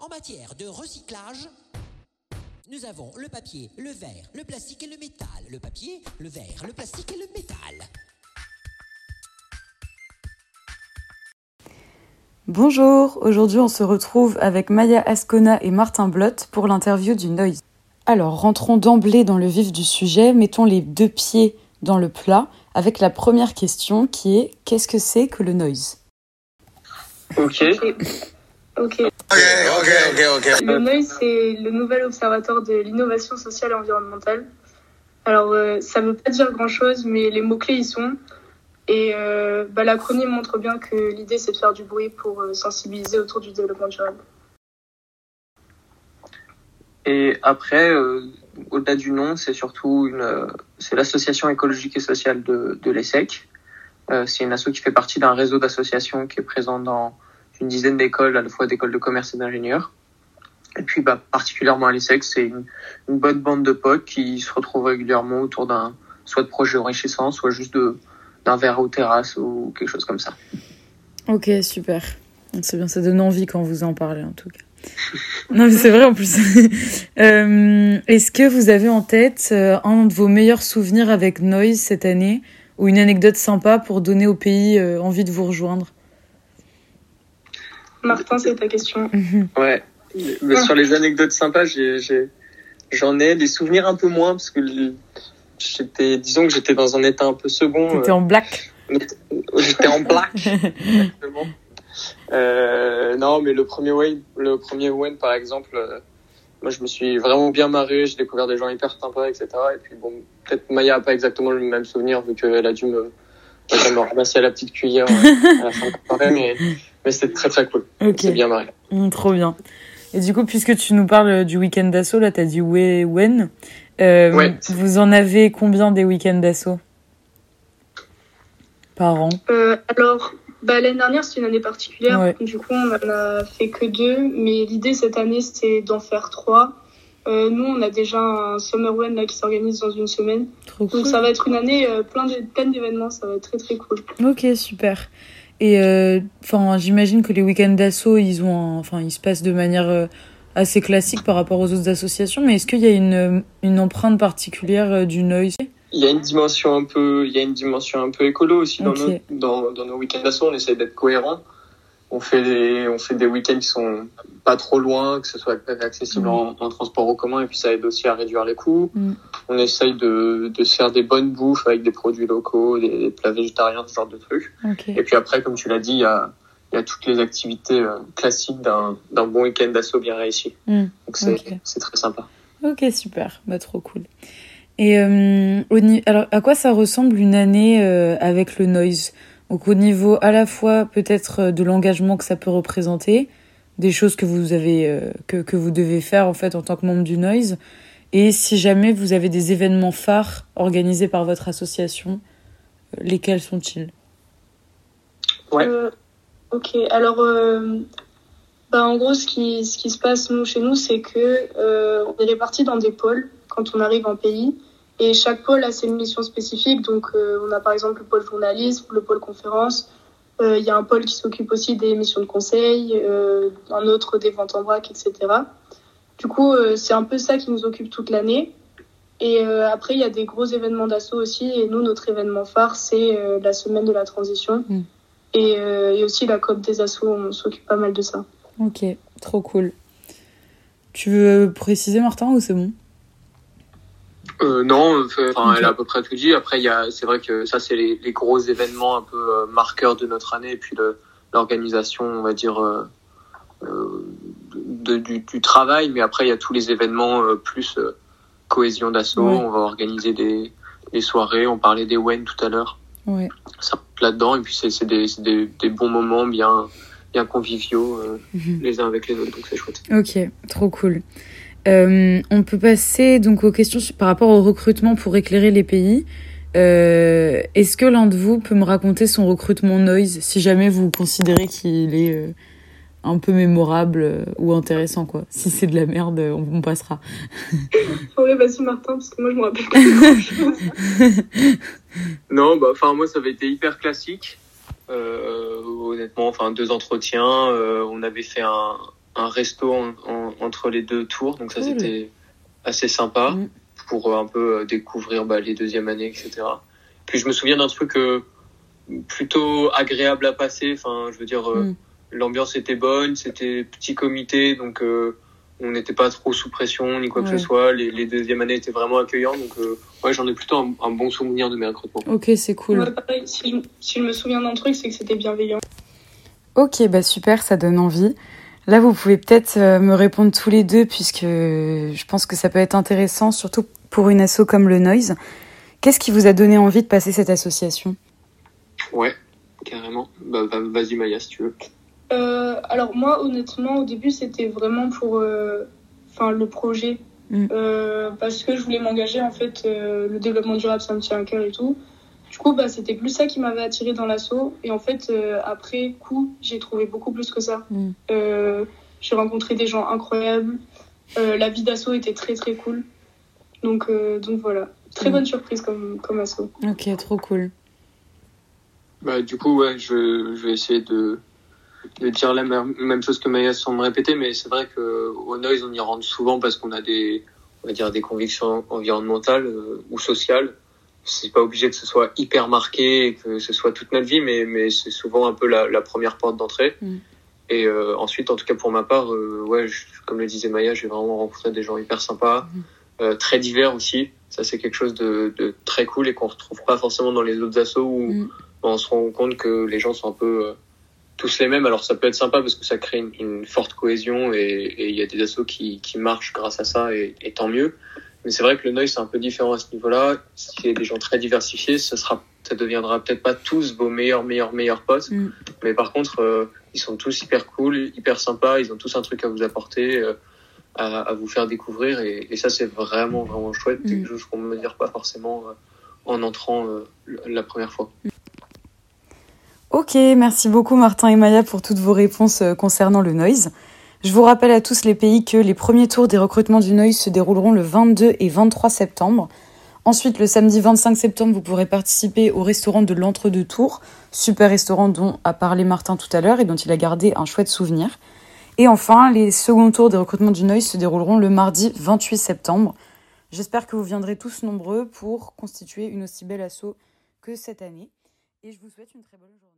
En matière de recyclage, nous avons le papier, le verre, le plastique et le métal. Le papier, le verre, le plastique et le métal. Bonjour, aujourd'hui on se retrouve avec Maya Ascona et Martin Blott pour l'interview du Noise. Alors rentrons d'emblée dans le vif du sujet, mettons les deux pieds dans le plat avec la première question qui est qu'est-ce que c'est que le noise? Ok. Ok. Le Noise, c'est le nouvel observatoire de l'innovation sociale et environnementale. Alors, euh, ça ne veut pas dire grand-chose, mais les mots-clés y sont. Et euh, bah, l'acronyme montre bien que l'idée, c'est de faire du bruit pour euh, sensibiliser autour du développement durable. Et après, euh, au-delà du nom, c'est surtout une, euh, c'est l'association écologique et sociale de, de l'ESSEC. Euh, c'est une asso qui fait partie d'un réseau d'associations qui est présent dans une dizaine d'écoles, à la fois d'écoles de commerce et d'ingénieurs. Et puis, bah, particulièrement à l'ESSEC, c'est une, bonne bande de potes qui se retrouvent régulièrement autour d'un, soit de projets enrichissants, soit juste de, d'un verre aux terrasses ou quelque chose comme ça. Ok, super. C'est bien, ça donne envie quand vous en parlez en tout cas. non, mais c'est vrai en plus. euh, Est-ce que vous avez en tête euh, un de vos meilleurs souvenirs avec Noise cette année ou une anecdote sympa pour donner au pays euh, envie de vous rejoindre? Martin, c'est ta question. Ouais. Mais sur les anecdotes sympas, j'en ai des souvenirs un peu moins parce que j'étais, disons que j'étais dans un état un peu second. T'étais euh, en black. J'étais en black. exactement. Euh, non, mais le premier Wayne, le premier Wayne par exemple, euh, moi je me suis vraiment bien marré. J'ai découvert des gens hyper sympas, etc. Et puis bon, peut-être Maya a pas exactement le même souvenir vu qu'elle a dû me, me ramasser à la petite cuillère euh, à la fin de la soirée, mais mais c'était très très cool. C'est bien marré. Mm, trop bien. Et du coup, puisque tu nous parles du week-end d'assaut, là, t'as dit ouais, when. Euh, Ouais. Vous en avez combien des week-ends d'assaut Par an? Euh, alors, bah, l'année dernière, c'était une année particulière. Ouais. Du coup, on en a fait que deux. Mais l'idée cette année, c'était d'en faire trois. Euh, nous, on a déjà un Summer One là, qui s'organise dans une semaine. Trop cool. Donc, ça va être une année euh, plein de- plein d'événements. Ça va être très, très cool. Ok, super. Et euh, enfin, j'imagine que les week-ends d'assaut, ils ont, un- enfin, ils se passent de manière euh, assez classique par rapport aux autres associations. Mais est-ce qu'il y a une, une empreinte particulière euh, du noise? Il y a une dimension un peu, il y a une dimension un peu écolo aussi dans nos, dans, dans nos week-ends d'assaut. On essaie d'être cohérent. On fait des, on fait des week-ends qui sont pas trop loin, que ce soit accessible Mhm. en, en transport en commun, et puis ça aide aussi à réduire les coûts. Mhm. On essaye de, de se faire des bonnes bouffes avec des produits locaux, des, des plats végétariens, ce genre de trucs. Et puis après, comme tu l'as dit, il y a, il y a toutes les activités euh, classiques d'un, d'un bon week-end d'assaut bien réussi. Mhm. Donc c'est, très sympa. Ok, super. Bah, trop cool. Et euh, au alors, à quoi ça ressemble une année euh, avec le noise? Donc, au niveau à la fois peut-être euh, de l'engagement que ça peut représenter, des choses que vous avez euh, que, que vous devez faire en fait en tant que membre du noise, et si jamais vous avez des événements phares organisés par votre association, euh, lesquels sont-ils? Ouais. Euh, ok, alors, euh, bah, en gros, ce qui, ce qui se passe nous, chez nous, c'est que euh, on est répartis dans des pôles quand on arrive en pays. Et chaque pôle a ses missions spécifiques. Donc, euh, on a par exemple le pôle journalisme, le pôle conférence. Euh, Il y a un pôle qui s'occupe aussi des missions de conseil, euh, un autre des ventes en vrac, etc. Du coup, c'est un peu ça qui nous occupe toute l'année. Et euh, après, il y a des gros événements d'assaut aussi. Et nous, notre événement phare, c'est euh, la semaine de la transition. Mm. Et, euh, et aussi la COP des assos, on s'occupe pas mal de ça. Ok, trop cool. Tu veux préciser Martin ou c'est bon? Euh, non, enfin, elle a à peu près tout dit. Après, il y a, c'est vrai que ça, c'est les, les gros événements un peu euh, marqueurs de notre année, et puis l'organisation, on va dire, euh, euh, de, du, du travail. Mais après, il y a tous les événements euh, plus euh, cohésion d'assaut. Ouais. On va organiser des, des soirées. On parlait des WEN tout à l'heure. Ouais. Ça là-dedans, et puis c'est c'est des, des, des bons moments bien, bien conviviaux euh, Mhm. les uns avec les autres. Donc c'est chouette. Ok, trop cool. Euh, on peut passer donc aux questions sur- par rapport au recrutement pour éclairer les pays. Euh, Est-ce que l'un de vous peut me raconter son recrutement Noise, si jamais vous considérez qu'il est euh, un peu mémorable euh, ou intéressant quoi? Si c'est de la merde, on, on passera. Ouais, vas-y, Martin, parce que moi, je me rappelle pas. Non, bah, enfin, moi, ça avait été hyper classique. Euh, honnêtement, enfin, deux entretiens. euh, on avait fait un, un resto entre les deux tours, donc ça c'était assez sympa mm. pour un peu découvrir bah, les deuxièmes années, etc. Puis je me souviens d'un truc plutôt agréable à passer. Enfin, je veux dire, mm. l'ambiance était bonne, c'était petit comité, donc on n'était pas trop sous pression ni quoi que ce soit. Les, les deuxièmes années étaient vraiment accueillants, donc euh, ouais, j'en ai plutôt un, bon souvenir de mes recrutements. Ok, c'est cool. si, je, me souviens d'un truc, c'est que c'était bienveillant. Ok, bah super, ça donne envie. Là, vous pouvez peut-être euh, me répondre tous les deux, puisque je pense que ça peut être intéressant, surtout pour une asso comme le Noise. Qu'est-ce qui vous a donné envie de passer cette association? Ouais, carrément. Bah, vas-y Maya, si tu veux. Euh, alors moi, honnêtement, au début, c'était vraiment pour euh, enfin le projet. Mm. Euh, parce que je voulais m'engager, en fait, le développement durable, ça me tient à cœur et tout. Du coup, bah, c'était plus ça qui m'avait attiré dans l'assaut. Et en fait, après coup, j'ai trouvé beaucoup plus que ça. Mm. j'ai rencontré des gens incroyables. la vie d'assaut était très très cool. Donc, donc voilà, très mm. bonne surprise comme, comme assaut. Ok, trop cool. Bah, du coup, ouais, je, je vais essayer de, de dire la même chose que Maya sans me répéter, mais c'est vrai que au Noise, on y rentre souvent parce qu'on a des, on va dire, des convictions environnementales euh, ou sociales. C'est pas obligé que ce soit hyper marqué et que ce soit toute notre vie, mais, mais c'est souvent un peu la, la première porte d'entrée. Mm. Et euh, ensuite, en tout cas pour ma part, euh, ouais, comme le disait Maya, j'ai vraiment rencontré des gens hyper sympas, mm. très divers aussi. Ça, c'est quelque chose de, de, très cool et qu'on retrouve pas forcément dans les autres assos où mm. on se rend compte que les gens sont un peu tous les mêmes. Alors ça peut être sympa parce que ça crée une, forte cohésion et il y a des assos qui, qui marchent grâce à ça et, et tant mieux. Mais c'est vrai que le noise c'est un peu différent à ce niveau-là. S'il y a des gens très diversifiés, ça sera, ça deviendra peut-être pas tous vos meilleurs, meilleurs, meilleurs potes. Mm. Mais par contre, euh, ils sont tous hyper cool, hyper sympas. Ils ont tous un truc à vous apporter, euh, à, à, vous faire découvrir. Et, et ça, c'est vraiment, vraiment chouette. Mm. quelque chose qu'on ne me dire pas forcément euh, en entrant la première fois. Ok, merci beaucoup Martin et Maya pour toutes vos réponses concernant le noise. Je vous rappelle à tous les pays que les premiers tours des recrutements du noise se dérouleront le 22 et 23 septembre. Ensuite, le samedi 25 septembre, vous pourrez participer au restaurant de l'Entre-deux Tours, super restaurant dont a parlé Martin tout à l'heure et dont il a gardé un chouette souvenir. Et enfin, les seconds tours des recrutements du Noise se dérouleront le mardi 28 septembre. J'espère que vous viendrez tous nombreux pour constituer une aussi belle asso que cette année. Et je vous souhaite une très bonne journée.